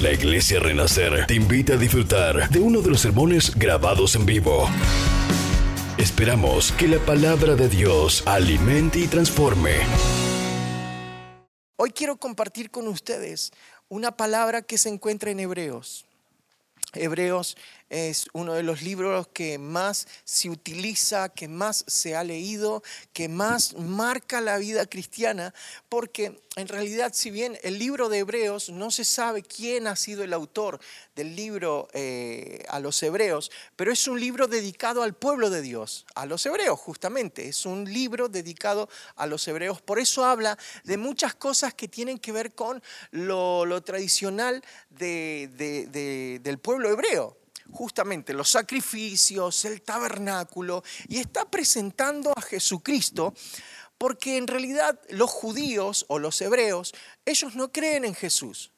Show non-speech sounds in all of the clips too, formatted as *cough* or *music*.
La Iglesia Renacer te invita a disfrutar de uno de los sermones grabados en vivo. Esperamos que la palabra de Dios alimente y transforme. Hoy quiero compartir con ustedes una palabra que se encuentra en Hebreos. Hebreos es uno de los libros que más se utiliza, que más se ha leído, que más marca la vida cristiana, porque en realidad si bien el libro de Hebreos no se sabe quién ha sido el autor del libro eh, a los hebreos, pero es un libro dedicado al pueblo de Dios, a los hebreos justamente, es un libro dedicado a los hebreos, por eso habla de muchas cosas que tienen que ver con lo, tradicional del pueblo hebreo justamente los sacrificios, el tabernáculo, y está presentando a Jesucristo porque en realidad los judíos o los hebreos, ellos no creen en Jesús.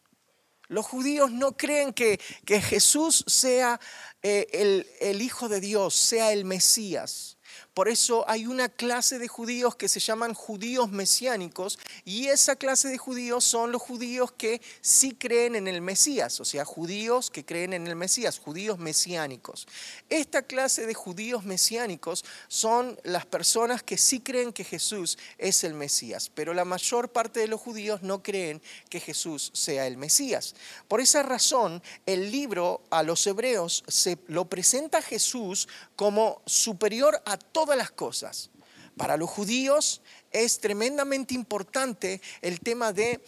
Los judíos no creen que, que Jesús sea eh, el, el Hijo de Dios, sea el Mesías. Por eso hay una clase de judíos que se llaman judíos mesiánicos y esa clase de judíos son los judíos que sí creen en el Mesías, o sea, judíos que creen en el Mesías, judíos mesiánicos. Esta clase de judíos mesiánicos son las personas que sí creen que Jesús es el Mesías, pero la mayor parte de los judíos no creen que Jesús sea el Mesías. Por esa razón, el libro a los hebreos se lo presenta a Jesús como superior a todos todas las cosas. Para los judíos es tremendamente importante el tema de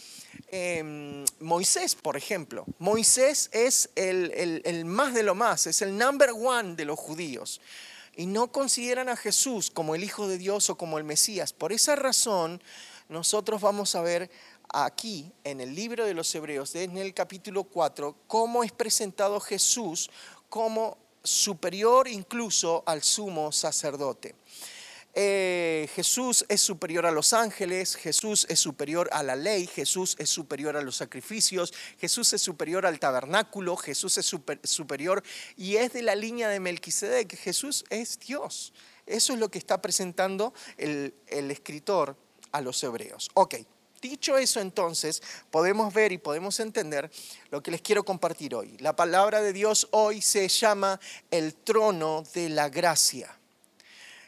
em, Moisés, por ejemplo. Moisés es el, más de lo más, es el number one de los judíos. Y no consideran a Jesús como el Hijo de Dios o como el Mesías. Por esa razón, nosotros vamos a ver aquí en el libro de los Hebreos, en el capítulo 4, cómo es presentado Jesús como superior incluso al sumo sacerdote. Eh, Jesús es superior a los ángeles, Jesús es superior a la ley, Jesús es superior a los sacrificios, Jesús es superior al tabernáculo, Jesús es superior y es de la línea de Melquisedec. Jesús es Dios. Eso es lo que está presentando el, el escritor a los hebreos. Ok, Dicho eso entonces, podemos ver y podemos entender lo que les quiero compartir hoy. La palabra de Dios hoy se llama el trono de la gracia.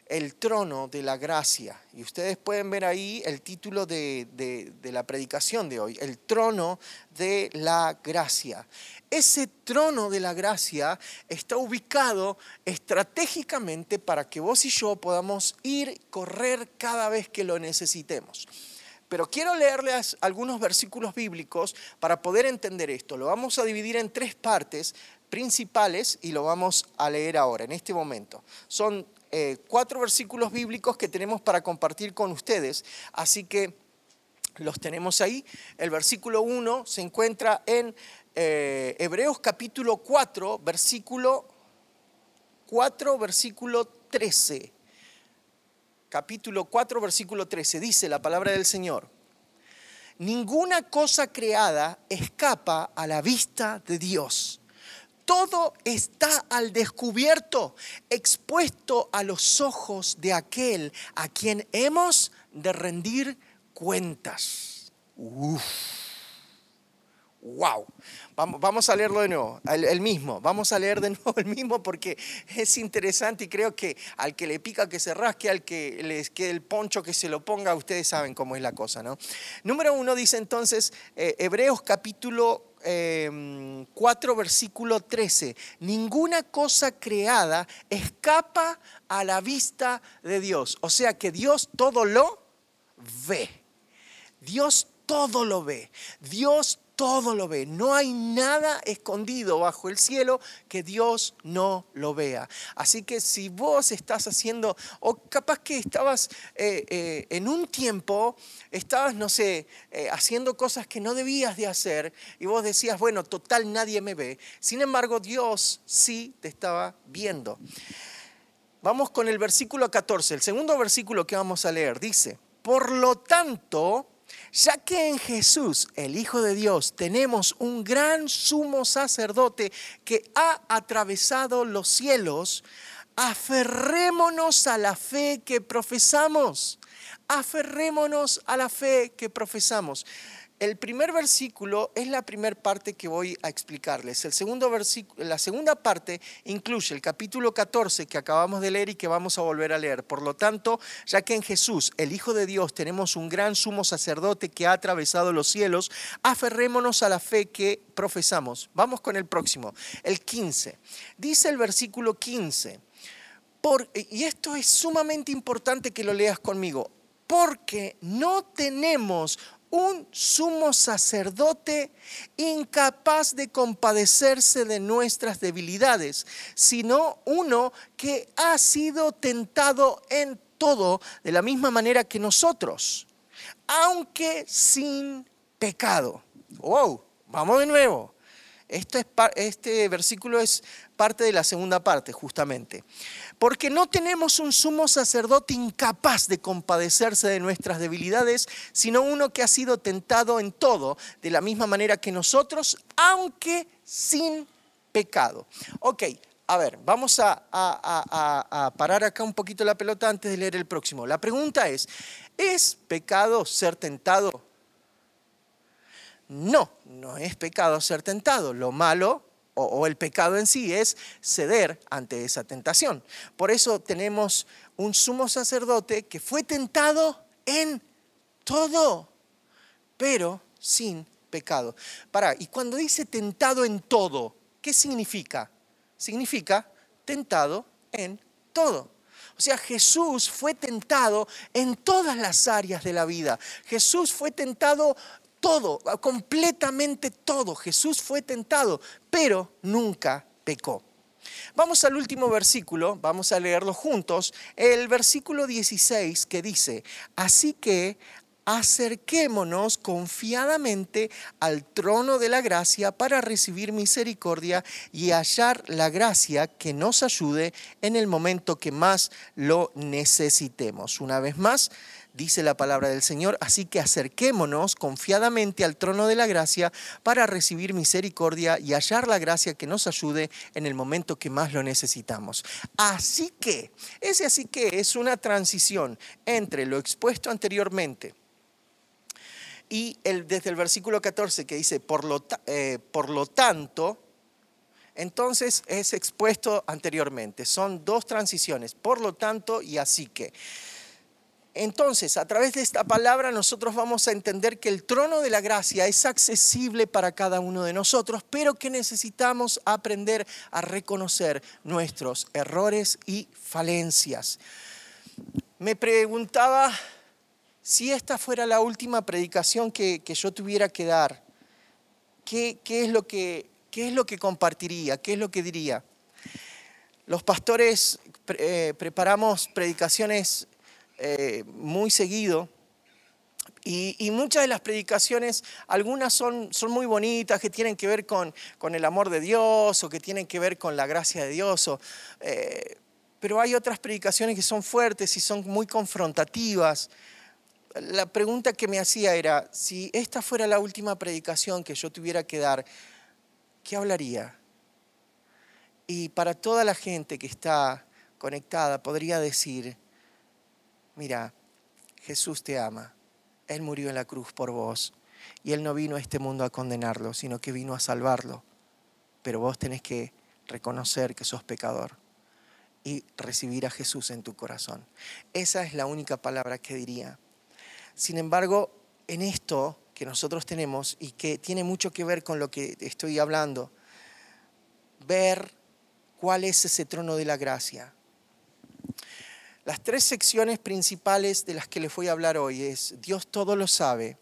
El trono de la gracia. Y ustedes pueden ver ahí el título de, la predicación de hoy, el trono de la gracia. Ese trono de la gracia está ubicado estratégicamente para que vos y yo podamos ir, correr cada vez que lo necesitemos. Pero quiero leerles algunos versículos bíblicos para poder entender esto. Lo vamos a dividir en tres partes principales y lo vamos a leer ahora, en este momento. Son eh, cuatro versículos bíblicos que tenemos para compartir con ustedes, así que los tenemos ahí. El versículo 1 se encuentra en eh, Hebreos capítulo 4, versículo 4, versículo 13 capítulo 4, versículo 13, dice la palabra del Señor, ninguna cosa creada escapa a la vista de Dios. Todo está al descubierto, expuesto a los ojos de aquel a quien hemos de rendir cuentas. Uf. ¡Wow! Vamos a leerlo de nuevo, el, mismo. Vamos a leer de *laughs* nuevo el mismo porque es interesante y creo que al que le pica que se rasque, al que les quede el poncho que se lo ponga, ustedes saben cómo es la cosa, ¿no? Número uno dice entonces, eh, Hebreos capítulo 4, em, versículo 13. Ninguna cosa creada escapa a la vista de Dios. O sea que Dios todo lo ve. Dios todo lo ve. Dios todo lo ve. No hay nada escondido bajo el cielo que Dios no lo vea. Así que si vos estás haciendo, o capaz que estabas eh, eh, en un tiempo, estabas, no sé, eh, haciendo cosas que no debías de hacer y vos decías, bueno, total nadie me ve. Sin embargo, Dios sí te estaba viendo. Vamos con el versículo 14. El segundo versículo que vamos a leer dice, por lo tanto, ya que en Jesús, el Hijo de Dios, tenemos un gran sumo sacerdote que ha atravesado los cielos, aferrémonos a la fe que profesamos. Aferrémonos a la fe que profesamos. El primer versículo es la primera parte que voy a explicarles. El segundo la segunda parte incluye el capítulo 14 que acabamos de leer y que vamos a volver a leer. Por lo tanto, ya que en Jesús, el Hijo de Dios, tenemos un gran sumo sacerdote que ha atravesado los cielos, aferrémonos a la fe que profesamos. Vamos con el próximo, el 15. Dice el versículo 15. Por, y esto es sumamente importante que lo leas conmigo, porque no tenemos un sumo sacerdote incapaz de compadecerse de nuestras debilidades, sino uno que ha sido tentado en todo de la misma manera que nosotros, aunque sin pecado. Wow, vamos de nuevo. Este, versículo es parte de la segunda parte, justamente porque no tenemos un sumo sacerdote incapaz de compadecerse de nuestras debilidades, sino uno que ha sido tentado en todo, de la misma manera que nosotros, aunque sin pecado. Ok, a ver, vamos a, parar acá un poquito la pelota antes de leer el próximo. La pregunta es, ¿es pecado ser tentado? No, no es pecado ser tentado. Lo malo o, el pecado en sí es ceder ante esa tentación. Por eso tenemos un sumo sacerdote que fue tentado en todo, pero sin pecado. Para, y cuando dice tentado en todo, ¿qué significa? Significa tentado en todo. O sea, Jesús fue tentado en todas las áreas de la vida. Jesús fue tentado todo, completamente todo. Jesús fue tentado, pero nunca pecó. Vamos al último versículo, vamos a leerlo juntos, el versículo 16 que dice, así que acerquémonos confiadamente al trono de la gracia para recibir misericordia y hallar la gracia que nos ayude en el momento que más lo necesitemos. Una vez más, dice la palabra del Señor, así que acerquémonos confiadamente al trono de la gracia para recibir misericordia y hallar la gracia que nos ayude en el momento que más lo necesitamos. Así que, ese así que es una transición entre lo expuesto anteriormente y el, desde el versículo 14 que dice, por lo, eh, por lo tanto, entonces es expuesto anteriormente. Son dos transiciones, por lo tanto y así que. Entonces, a través de esta palabra nosotros vamos a entender que el trono de la gracia es accesible para cada uno de nosotros, pero que necesitamos aprender a reconocer nuestros errores y falencias. Me preguntaba si esta fuera la última predicación que, yo tuviera que dar, ¿qué, es lo que, ¿qué es lo que compartiría? ¿Qué es lo que diría? Los pastores eh, preparamos predicaciones eh, muy seguido. Y, muchas de las predicaciones, algunas son, son muy bonitas, que tienen que ver con, con, el amor de Dios o que tienen que ver con la gracia de Dios. Eh, pero hay otras predicaciones que son fuertes y son muy confrontativas. La pregunta que me hacía era, si esta fuera la última predicación que yo tuviera que dar, ¿qué hablaría? Y para toda la gente que está conectada podría decir, mira, Jesús te ama, Él murió en la cruz por vos y Él no vino a este mundo a condenarlo, sino que vino a salvarlo. Pero vos tenés que reconocer que sos pecador y recibir a Jesús en tu corazón. Esa es la única palabra que diría. Sin embargo, en esto que nosotros tenemos y que tiene mucho que ver con lo que estoy hablando, ver cuál es ese trono de la gracia, las tres secciones principales de las que les voy a hablar hoy es Dios todo lo sabe.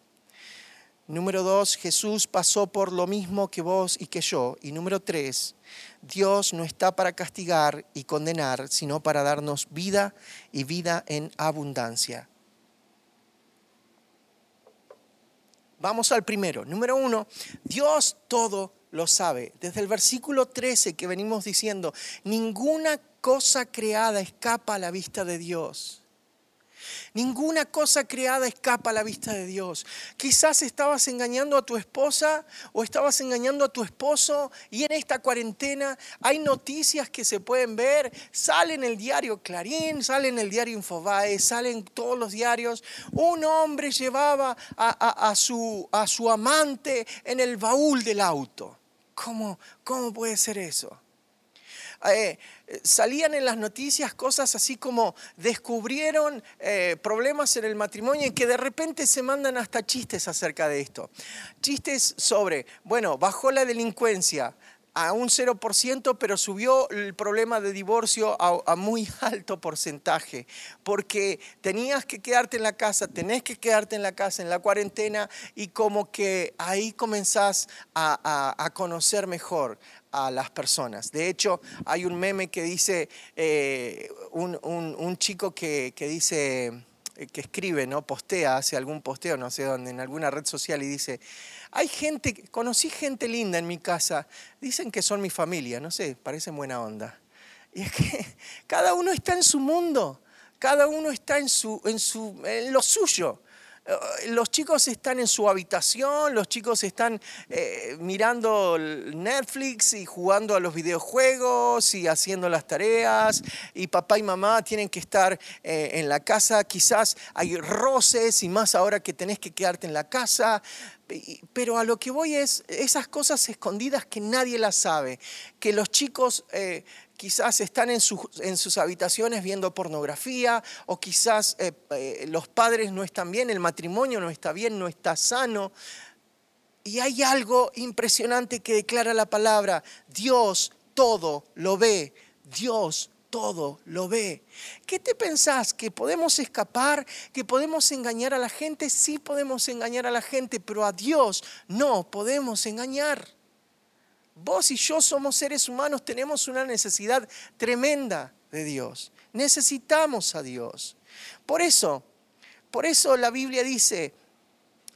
Número dos, Jesús pasó por lo mismo que vos y que yo. Y número tres, Dios no está para castigar y condenar, sino para darnos vida y vida en abundancia. Vamos al primero. Número uno, Dios todo lo sabe. Desde el versículo 13 que venimos diciendo, ninguna cosa creada escapa a la vista de Dios. Ninguna cosa creada escapa a la vista de Dios. Quizás estabas engañando a tu esposa o estabas engañando a tu esposo y en esta cuarentena hay noticias que se pueden ver. Sale en el diario Clarín, sale en el diario Infobae, salen todos los diarios. Un hombre llevaba a, su, a su amante en el baúl del auto. ¿Cómo, cómo puede ser eso? Eh, salían en las noticias cosas así como descubrieron eh, problemas en el matrimonio y que de repente se mandan hasta chistes acerca de esto. Chistes sobre, bueno, bajó la delincuencia, a un 0%, pero subió el problema de divorcio a, muy alto porcentaje, porque tenías que quedarte en la casa, tenés que quedarte en la casa en la cuarentena y como que ahí comenzás a, conocer mejor a las personas. De hecho, hay un meme que dice, eh, un, chico que, que dice que escribe, ¿no? Postea, hace algún posteo, no sé dónde, en alguna red social y dice, hay gente, conocí gente linda en mi casa, dicen que son mi familia, no sé, parecen buena onda. Y es que *laughs* cada uno está en su mundo, cada uno está en, su, en, su, en lo suyo. Eh, los chicos están en su habitación, los chicos están eh, mirando Netflix y jugando a los videojuegos y haciendo las tareas y papá y mamá tienen que estar eh, en la casa, quizás hay roces y más ahora que tenés que quedarte en la casa, pero a lo que voy es esas cosas escondidas que nadie las sabe, que los chicos quizás están en, sus habitaciones viendo pornografía o quizás eh, eh, los padres no están bien, el matrimonio no está bien, no está sano. Y hay algo impresionante que declara la palabra, Dios todo lo ve, Dios todo lo ve. ¿Qué te pensás? ¿Que podemos escapar? ¿Que podemos engañar a la gente? Sí podemos engañar a la gente, pero a Dios no podemos engañar. Vos y yo somos seres humanos, tenemos una necesidad tremenda de Dios. Necesitamos a Dios. Por eso, por eso la Biblia dice,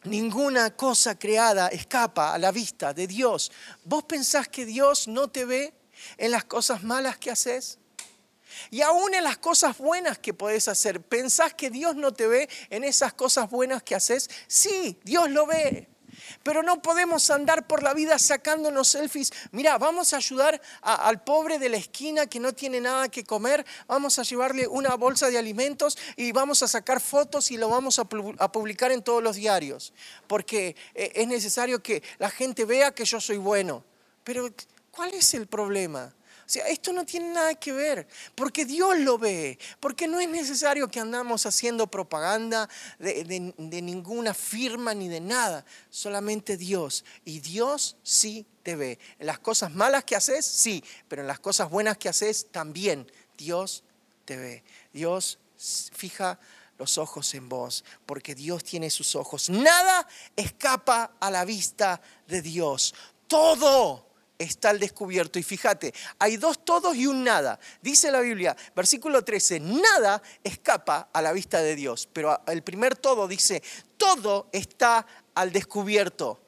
ninguna cosa creada escapa a la vista de Dios. ¿Vos pensás que Dios no te ve en las cosas malas que haces? Y aún en las cosas buenas que podés hacer, ¿pensás que Dios no te ve en esas cosas buenas que haces? Sí, Dios lo ve. Pero no podemos andar por la vida sacándonos selfies. Mira, vamos a ayudar al pobre de la esquina que no tiene nada que comer. Vamos a llevarle una bolsa de alimentos y vamos a sacar fotos y lo vamos a publicar en todos los diarios. Porque eh, es necesario que la gente vea que yo soy bueno. Pero, ¿cuál es el problema? O sea, esto no tiene nada que ver, porque Dios lo ve, porque no es necesario que andamos haciendo propaganda de, ninguna firma ni de nada, solamente Dios. Y Dios sí te ve. En las cosas malas que haces, sí, pero en las cosas buenas que haces, también Dios te ve. Dios fija los ojos en vos, porque Dios tiene sus ojos. Nada escapa a la vista de Dios. Todo está al descubierto. Y fíjate, hay dos todos y un nada. Dice la Biblia, versículo 13, nada escapa a la vista de Dios. Pero el primer todo dice, todo está al descubierto.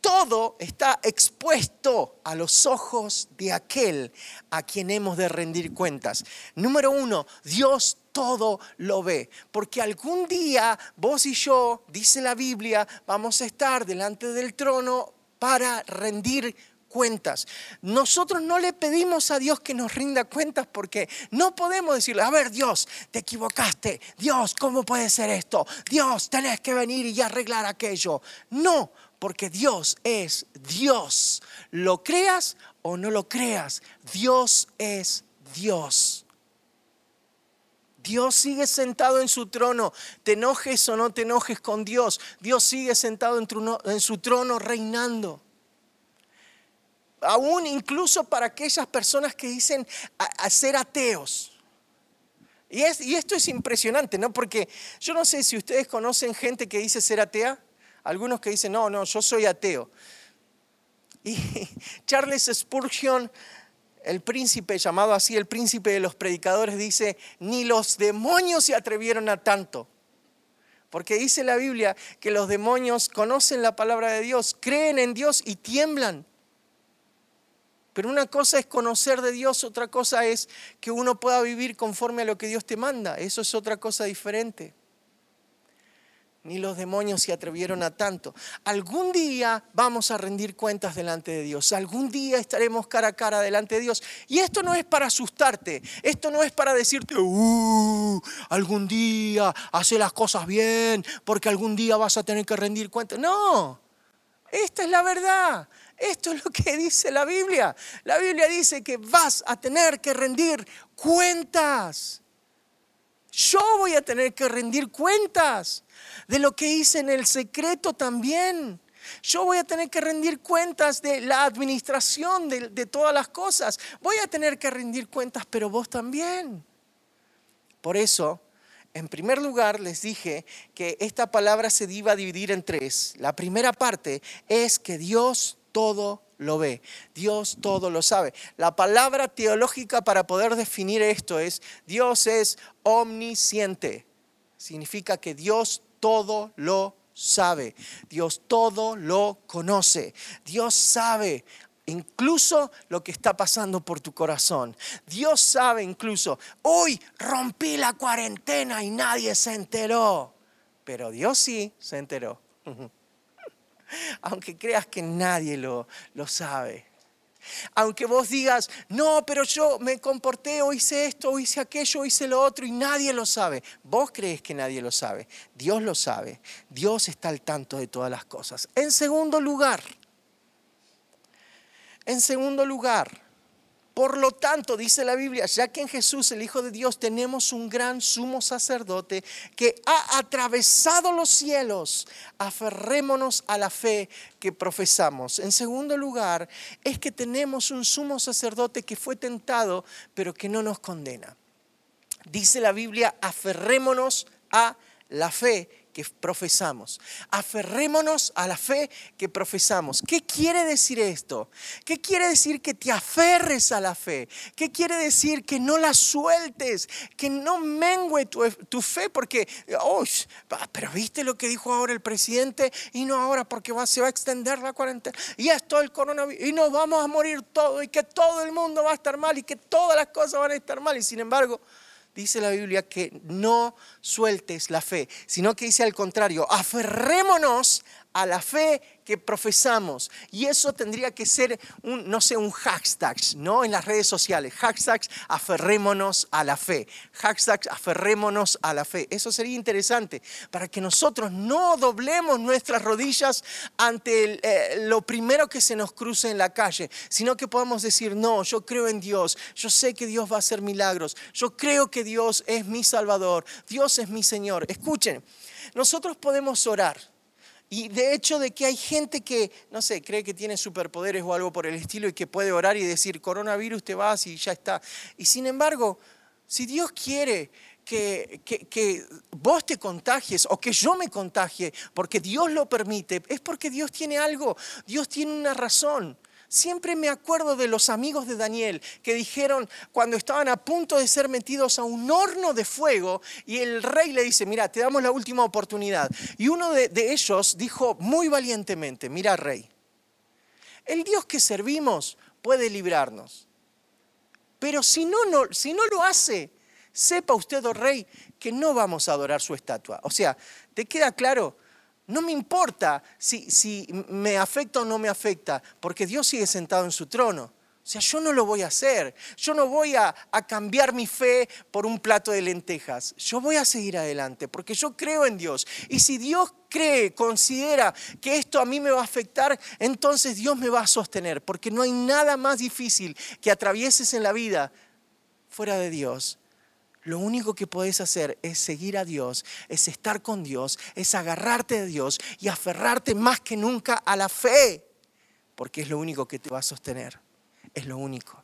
Todo está expuesto a los ojos de aquel a quien hemos de rendir cuentas. Número uno, Dios todo lo ve. Porque algún día vos y yo, dice la Biblia, vamos a estar delante del trono para rendir cuentas. Nosotros no le pedimos a Dios que nos rinda cuentas porque no podemos decirle, a ver Dios, te equivocaste, Dios, ¿cómo puede ser esto? Dios, tenés que venir y arreglar aquello. No, porque Dios es Dios. Lo creas o no lo creas, Dios es Dios. Dios sigue sentado en su trono. Te enojes o no te enojes con Dios. Dios sigue sentado en, su trono reinando aún incluso para aquellas personas que dicen ser ateos. Y, y, esto es impresionante, ¿no? Porque yo no sé si ustedes conocen gente que dice ser atea, algunos que dicen, no, no, yo soy ateo. Y *laughs* Charles Spurgeon, el príncipe, llamado así el príncipe de los predicadores, dice, ni los demonios se atrevieron a tanto. Porque dice la Biblia que los demonios conocen la palabra de Dios, creen en Dios y tiemblan. Pero una cosa es conocer de Dios, otra cosa es que uno pueda vivir conforme a lo que Dios te manda. Eso es otra cosa diferente ni los demonios se atrevieron a tanto. Algún día vamos a rendir cuentas delante de Dios, algún día estaremos cara a cara delante de Dios. Y esto no es para asustarte, esto no es para decirte, uh, algún día hace las cosas bien, porque algún día vas a tener que rendir cuentas. No, esta es la verdad. Esto es lo que dice la Biblia. La Biblia dice que vas a tener que rendir cuentas. Yo voy a tener que rendir cuentas de lo que hice en el secreto también. Yo voy a tener que rendir cuentas de la administración de, todas las cosas. Voy a tener que rendir cuentas, pero vos también. Por eso, en primer lugar, les dije que esta palabra se iba a dividir en tres. La primera parte es que Dios todo lo ve, Dios todo lo sabe. La palabra teológica para poder definir esto es, Dios es omnisciente. Significa que Dios todo lo sabe. Dios todo lo conoce. Dios sabe incluso lo que está pasando por tu corazón. Dios sabe incluso, hoy rompí la cuarentena y nadie se enteró. Pero Dios sí se enteró. *laughs* Aunque creas que nadie lo, lo sabe. Aunque vos digas, no, pero yo me comporté o hice esto o hice aquello o hice lo otro y nadie lo sabe. Vos crees que nadie lo sabe. Dios lo sabe. Dios está al tanto de todas las cosas. En segundo lugar, en segundo lugar, por lo tanto, dice la Biblia, ya que en Jesús, el Hijo de Dios, tenemos un gran sumo sacerdote que ha atravesado los cielos, aferrémonos a la fe que profesamos. En segundo lugar, es que tenemos un sumo sacerdote que fue tentado, pero que no nos condena. Dice la Biblia, aferrémonos a la fe que profesamos. Aferrémonos a la fe que profesamos. ¿Qué quiere decir esto? ¿Qué quiere decir que te aferres a la fe? ¿Qué quiere decir que no la sueltes? Que no mengue tu, fe porque, oh, pero viste lo que dijo ahora el presidente y no ahora porque va, se va a extender la cuarentena y esto el coronavirus y nos vamos a morir todos y que todo el mundo va a estar mal y que todas las cosas van a estar mal y sin embargo dice la Biblia que no sueltes la fe, sino que dice al contrario, aferrémonos a la fe que profesamos. Y eso tendría que ser un, no sé, un hashtag, ¿no? En las redes sociales. Hashtags, aferrémonos a la fe. Hashtags, aferrémonos a la fe. Eso sería interesante para que nosotros no doblemos nuestras rodillas ante eh, lo primero que se nos cruce en la calle, sino que podamos decir, no, yo creo en Dios. Yo sé que Dios va a hacer milagros. Yo creo que Dios es mi Salvador. Dios es mi Señor. Escuchen, nosotros podemos orar y de hecho de que hay gente que, no sé, cree que tiene superpoderes o algo por el estilo y que puede orar y decir, coronavirus te vas y ya está. Y sin embargo, si Dios quiere que, que, que, vos te contagies o que yo me contagie, porque Dios lo permite, es porque Dios tiene algo, Dios tiene una razón. Siempre me acuerdo de los amigos de Daniel que dijeron cuando estaban a punto de ser metidos a un horno de fuego y el rey le dice, mira, te damos la última oportunidad. Y uno de, ellos dijo muy valientemente, mira rey, el Dios que servimos puede librarnos. Pero si no, no, si no lo hace, sepa usted, oh rey, que no vamos a adorar su estatua. O sea, ¿te queda claro? No me importa si, me afecta o no me afecta, porque Dios sigue sentado en su trono. O sea, yo no lo voy a hacer. Yo no voy a, a, cambiar mi fe por un plato de lentejas. Yo voy a seguir adelante porque yo creo en Dios. Y si Dios cree, considera que esto a mí me va a afectar, entonces Dios me va a sostener. Porque no hay nada más difícil que atravieses en la vida fuera de Dios lo único que puedes hacer es seguir a Dios, es estar con Dios, es agarrarte de Dios y aferrarte más que nunca a la fe, porque es lo único que te va a sostener. Es lo único.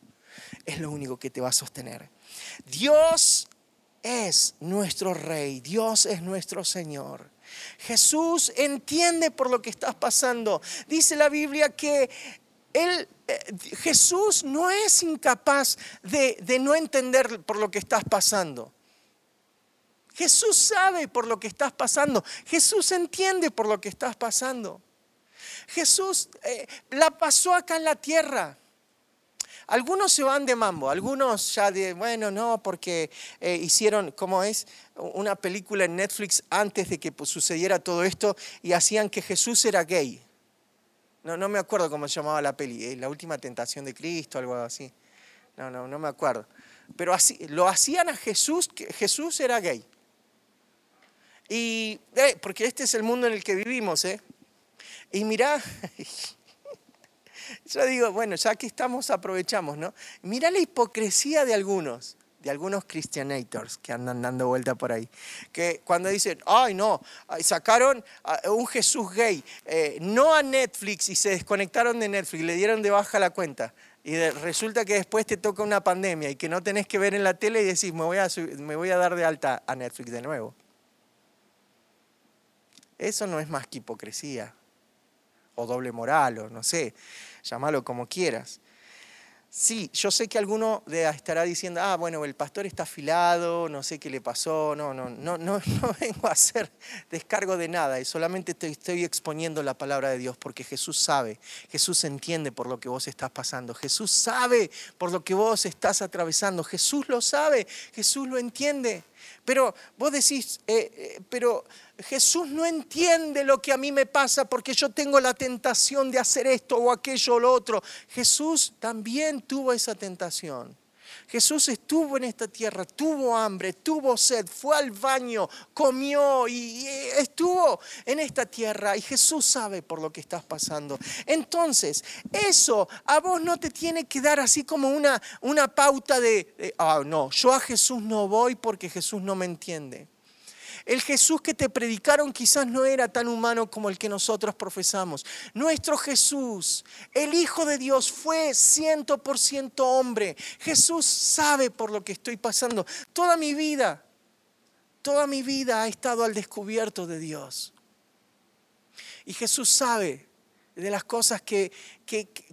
Es lo único que te va a sostener. Dios es nuestro Rey, Dios es nuestro Señor. Jesús entiende por lo que estás pasando. Dice la Biblia que él, eh, Jesús no es incapaz de, no entender por lo que estás pasando. Jesús sabe por lo que estás pasando. Jesús entiende por lo que estás pasando. Jesús eh, la pasó acá en la tierra. algunos se van de mambo, algunos ya de, bueno, no, porque eh, hicieron, ¿cómo es? Una película en Netflix antes de que pues, sucediera todo esto y hacían que Jesús era gay. No, no me acuerdo cómo se llamaba la peli, ¿eh? La última tentación de Cristo, algo así. No, no, no me acuerdo. Pero así, lo hacían a Jesús, Jesús era gay. Y, eh, porque este es el mundo en el que vivimos, ¿eh? Y mirá, *laughs* yo digo, bueno, ya que estamos, aprovechamos, ¿no? Mirá la hipocresía de algunos de algunos Christianators que andan dando vuelta por ahí, que cuando dicen, ay no, sacaron un Jesús gay, eh, no a Netflix y se desconectaron de Netflix, le dieron de baja la cuenta. Y resulta que después te toca una pandemia y que no tenés que ver en la tele y decís, me voy a, me voy a dar de alta a Netflix de nuevo. Eso no es más que hipocresía, o doble moral, o no sé, llámalo como quieras. Sí, yo sé que alguno estará diciendo, ah, bueno, el pastor está afilado, no sé qué le pasó, no, no, no, no, *laughs* no vengo a hacer descargo de nada, y solamente te estoy exponiendo la palabra de Dios, porque Jesús sabe, Jesús entiende por lo que vos estás pasando, Jesús sabe por lo que vos estás atravesando, Jesús lo sabe, Jesús lo entiende. Pero vos decís, eh, eh, pero Jesús no entiende lo que a mí me pasa porque yo tengo la tentación de hacer esto o aquello o lo otro. Jesús también tuvo esa tentación. Jesús estuvo en esta tierra, tuvo hambre, tuvo sed, fue al baño, comió y estuvo en esta tierra y Jesús sabe por lo que estás pasando. Entonces, eso a vos no te tiene que dar así como una, una pauta de, ah, no, yo a Jesús no voy porque Jesús no me entiende. El Jesús que te predicaron quizás no era tan humano como el que nosotros profesamos. Nuestro Jesús, el Hijo de Dios, fue ciento por ciento hombre. Jesús sabe por lo que estoy pasando. Toda mi vida, toda mi vida ha estado al descubierto de Dios. Y Jesús sabe de las cosas que,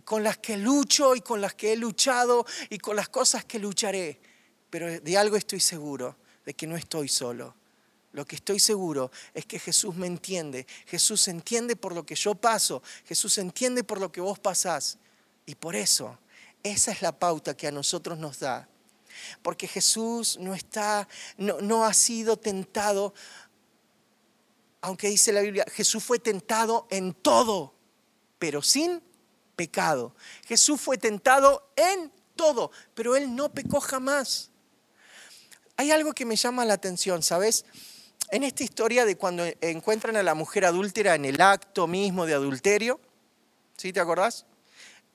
con las que lucho y con las que he luchado y con las cosas que lucharé. Pero de algo estoy seguro, de que no estoy solo. Lo que estoy seguro es que Jesús me entiende. Jesús entiende por lo que yo paso. Jesús entiende por lo que vos pasás. Y por eso, esa es la pauta que a nosotros nos da. Porque Jesús no está, no, no ha sido tentado, aunque dice la Biblia, Jesús fue tentado en todo, pero sin pecado. Jesús fue tentado en todo, pero Él no pecó jamás. Hay algo que me llama la atención, ¿sabes? En esta historia de cuando encuentran a la mujer adúltera en el acto mismo de adulterio, ¿sí te acordás?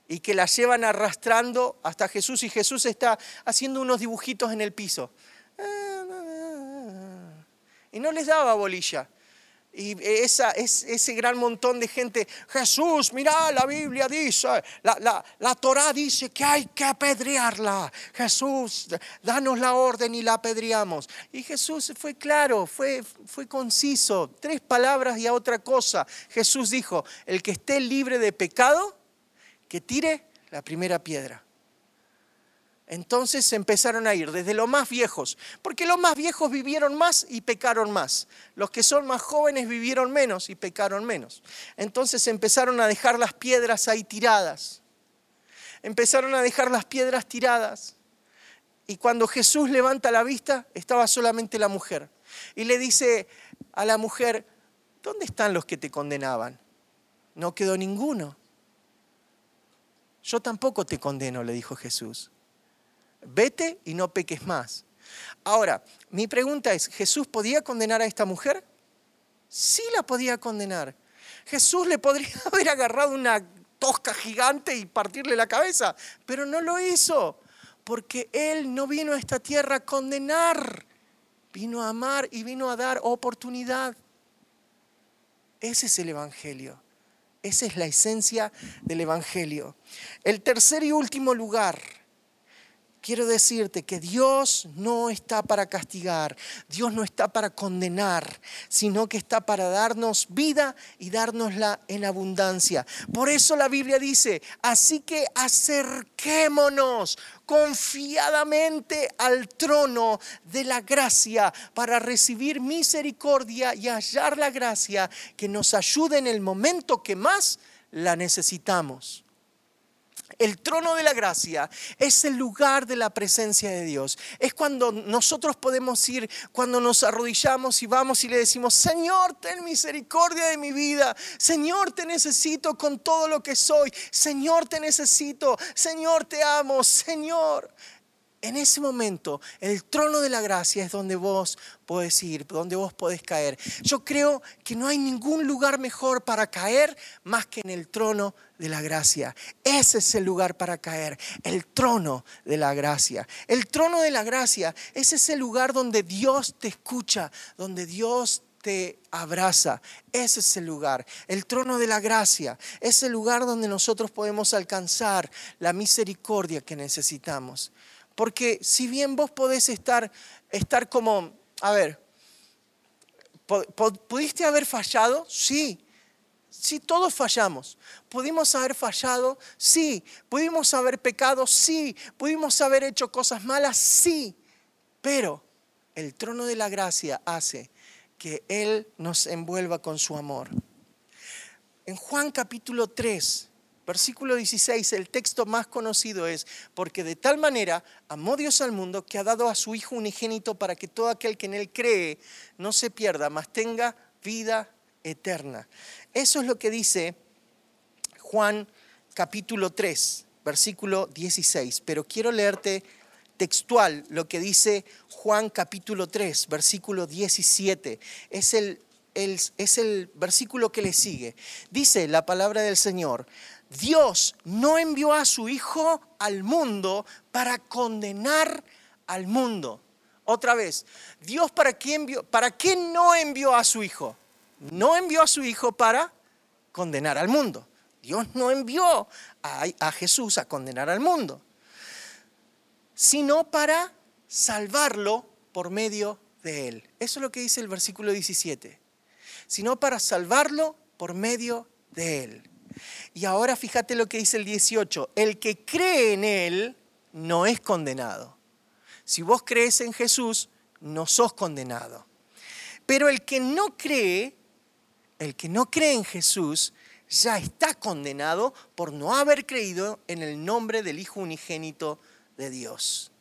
Y que la llevan arrastrando hasta Jesús y Jesús está haciendo unos dibujitos en el piso. Y no les daba bolilla. Y esa, es, ese gran montón de gente, Jesús, mira, la Biblia dice, la, la, la Torah dice que hay que apedrearla. Jesús, danos la orden y la apedreamos. Y Jesús fue claro, fue, fue conciso, tres palabras y a otra cosa. Jesús dijo, el que esté libre de pecado, que tire la primera piedra. Entonces empezaron a ir desde los más viejos, porque los más viejos vivieron más y pecaron más. Los que son más jóvenes vivieron menos y pecaron menos. Entonces empezaron a dejar las piedras ahí tiradas. Empezaron a dejar las piedras tiradas. Y cuando Jesús levanta la vista, estaba solamente la mujer. Y le dice a la mujer, ¿dónde están los que te condenaban? No quedó ninguno. Yo tampoco te condeno, le dijo Jesús vete y no peques más. Ahora, mi pregunta es, ¿Jesús podía condenar a esta mujer? Sí la podía condenar. Jesús le podría *laughs* haber agarrado una tosca gigante y partirle la cabeza, pero no lo hizo, porque Él no vino a esta tierra a condenar, vino a amar y vino a dar oportunidad. Ese es el Evangelio. Esa es la esencia del Evangelio. El tercer y último lugar quiero decirte que Dios no está para castigar, Dios no está para condenar, sino que está para darnos vida y dárnosla en abundancia. Por eso la Biblia dice, así que acerquémonos confiadamente al trono de la gracia para recibir misericordia y hallar la gracia que nos ayude en el momento que más la necesitamos. El trono de la gracia es el lugar de la presencia de Dios. Es cuando nosotros podemos ir, cuando nos arrodillamos y vamos y le decimos, Señor, ten misericordia de mi vida. Señor, te necesito con todo lo que soy. Señor, te necesito. Señor, te amo. Señor. En ese momento, el trono de la gracia es donde vos podés ir, donde vos podés caer. Yo creo que no hay ningún lugar mejor para caer más que en el trono de la gracia. Ese es el lugar para caer, el trono de la gracia. El trono de la gracia es ese lugar donde Dios te escucha, donde Dios te abraza. Ese es el lugar, el trono de la gracia. Es el lugar donde nosotros podemos alcanzar la misericordia que necesitamos. Porque si bien vos podés estar, estar como, a ver, ¿pudiste haber fallado? Sí, Sí, todos fallamos. ¿Pudimos haber fallado? Sí. ¿Pudimos haber pecado? Sí. ¿Pudimos haber hecho cosas malas? Sí. Pero el trono de la gracia hace que Él nos envuelva con su amor. En Juan capítulo 3, versículo 16, el texto más conocido es, porque de tal manera amó Dios al mundo que ha dado a su Hijo unigénito para que todo aquel que en Él cree no se pierda, mas tenga vida eterna. Eso es lo que dice Juan capítulo 3, versículo 16. Pero quiero leerte textual lo que dice Juan capítulo 3, versículo 17. Es el, es el versículo que le sigue. Dice la palabra del Señor, Dios no envió a su Hijo al mundo para condenar al mundo. Otra vez, Dios para qué, envió, para qué no envió a su Hijo? no envió a su Hijo para condenar al mundo. Dios no envió a, Jesús a condenar al mundo, sino para salvarlo por medio de él. Eso es lo que dice el versículo 17. Sino para salvarlo por medio de él. Y ahora fíjate lo que dice el 18. El que cree en él no es condenado. Si vos crees en Jesús, no sos condenado. Pero el que no cree el que no cree en Jesús ya está condenado por no haber creído en el nombre del Hijo unigénito de Dios.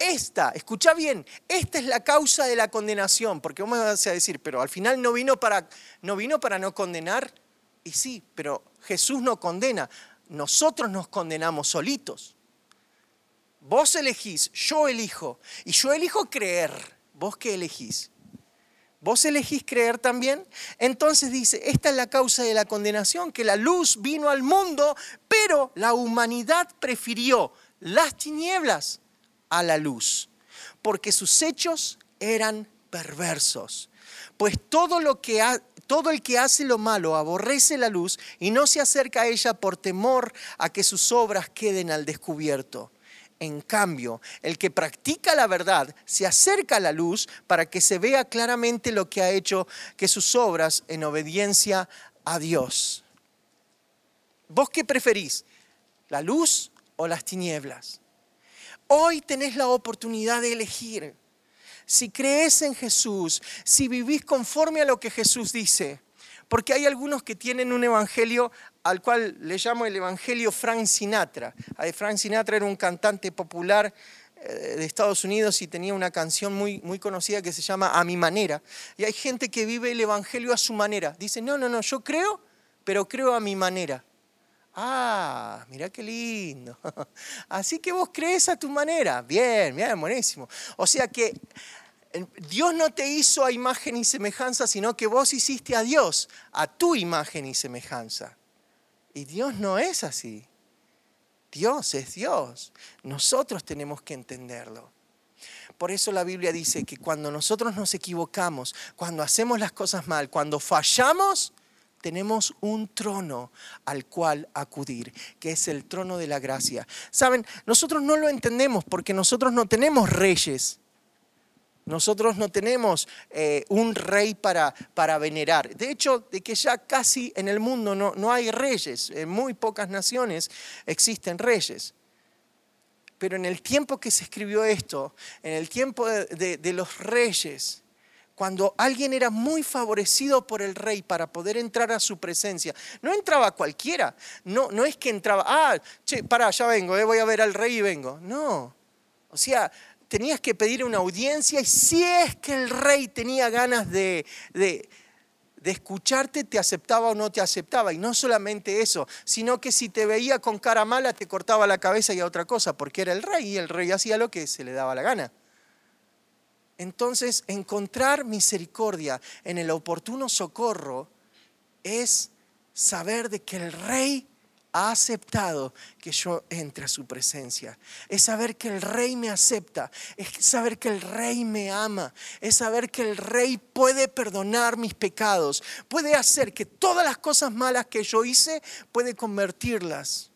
Esta, escucha bien, esta es la causa de la condenación, porque vamos a decir, pero al final no vino para no, vino para no condenar. Y sí, pero Jesús no condena, nosotros nos condenamos solitos. Vos elegís, yo elijo, y yo elijo creer. ¿Vos qué elegís? ¿Vos elegís creer también? Entonces dice, esta es la causa de la condenación, que la luz vino al mundo, pero la humanidad prefirió las tinieblas a la luz, porque sus hechos eran perversos. Pues todo, lo que todo el que hace lo malo aborrece la luz y no se acerca a ella por temor a que sus obras queden al descubierto. En cambio, el que practica la verdad se acerca a la luz para que se vea claramente lo que ha hecho, que sus obras en obediencia a Dios. ¿Vos qué preferís? ¿La luz o las tinieblas? Hoy tenés la oportunidad de elegir. Si crees en Jesús, si vivís conforme a lo que Jesús dice, porque hay algunos que tienen un evangelio al cual le llamo el evangelio Frank Sinatra. Frank Sinatra era un cantante popular eh, de Estados Unidos y tenía una canción muy, muy conocida que se llama A mi manera. Y hay gente que vive el evangelio a su manera. Dice, no, no, no, yo creo, pero creo a mi manera. Ah, mira qué lindo. *laughs* Así que vos crees a tu manera. Bien, bien, buenísimo. O sea que Dios no te hizo a imagen y semejanza, sino que vos hiciste a Dios, a tu imagen y semejanza. Y Dios no es así. Dios es Dios. Nosotros tenemos que entenderlo. Por eso la Biblia dice que cuando nosotros nos equivocamos, cuando hacemos las cosas mal, cuando fallamos, tenemos un trono al cual acudir, que es el trono de la gracia. Saben, nosotros no lo entendemos porque nosotros no tenemos reyes. Nosotros no tenemos eh, un rey para, para venerar. De hecho, de que ya casi en el mundo no, no hay reyes. En muy pocas naciones existen reyes. Pero en el tiempo que se escribió esto, en el tiempo de, los reyes, cuando alguien era muy favorecido por el rey para poder entrar a su presencia, no entraba cualquiera. No, no es que entraba, ah, che, pará, ya vengo, eh, voy a ver al rey y vengo. No. O sea, tenías que pedir una audiencia y si es que el rey tenía ganas de, de, escucharte, te aceptaba o no te aceptaba. Y no solamente eso, sino que si te veía con cara mala, te cortaba la cabeza y a otra cosa, porque era el rey y el rey hacía lo que se le daba la gana. Entonces, encontrar misericordia en el oportuno socorro es saber de que el rey ha aceptado que yo entre a su presencia. Es saber que el rey me acepta. Es saber que el rey me ama. Es saber que el rey puede perdonar mis pecados. Puede hacer que todas las cosas malas que yo hice, puede convertirlas.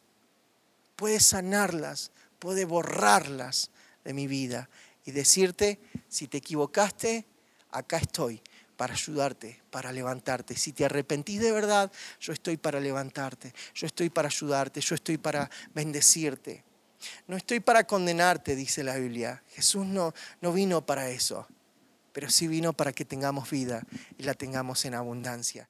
Puede sanarlas. Puede borrarlas de mi vida. Y decirte, si te equivocaste, acá estoy para ayudarte, para levantarte. Si te arrepentís de verdad, yo estoy para levantarte, yo estoy para ayudarte, yo estoy para bendecirte. No estoy para condenarte, dice la Biblia. Jesús no, no vino para eso, pero sí vino para que tengamos vida y la tengamos en abundancia.